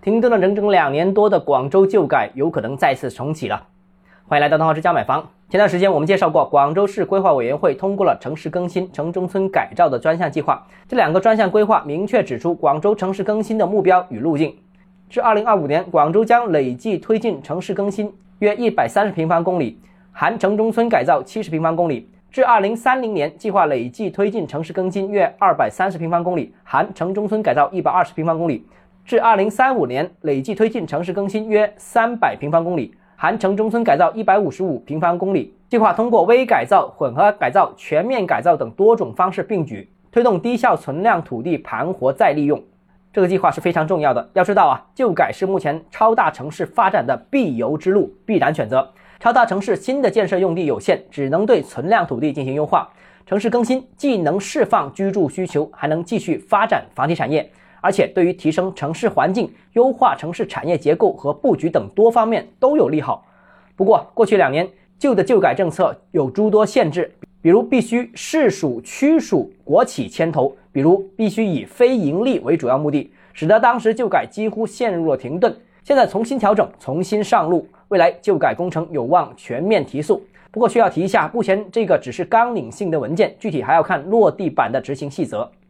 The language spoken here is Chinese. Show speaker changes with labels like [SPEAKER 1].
[SPEAKER 1] 停顿了整整两年多的广州旧改有可能再次重启了。欢迎来到东浩之家买房。前段时间我们介绍过，广州市规划委员会通过了城市更新、城中村改造的专项计划。这两个专项规划明确指出广州城市更新的目标与路径。至2025年，广州将累计推进城市更新约130平方公里，含城中村改造70平方公里。至2030年，计划累计推进城市更新约230平方公里，含城中村改造120平方公里。至2035年，累计推进城市更新约300平方公里，含城中村改造155平方公里。计划通过微改造、混合改造、全面改造等多种方式并举，推动低效存量土地盘活再利用。这个计划是非常重要的。要知道啊，旧改是目前超大城市发展的必由之路、必然选择。超大城市新的建设用地有限，只能对存量土地进行优化。城市更新既能释放居住需求，还能继续发展房地产业。而且，对于提升城市环境、优化城市产业结构和布局等多方面都有利好。不过，过去两年旧的旧改政策有诸多限制，比如必须市属区属国企牵头，比如必须以非盈利为主要目的，使得当时旧改几乎陷入了停顿。现在重新调整，重新上路，未来旧改工程有望全面提速。不过需要提一下，目前这个只是纲领性的文件，具体还要看落地版的执行细则。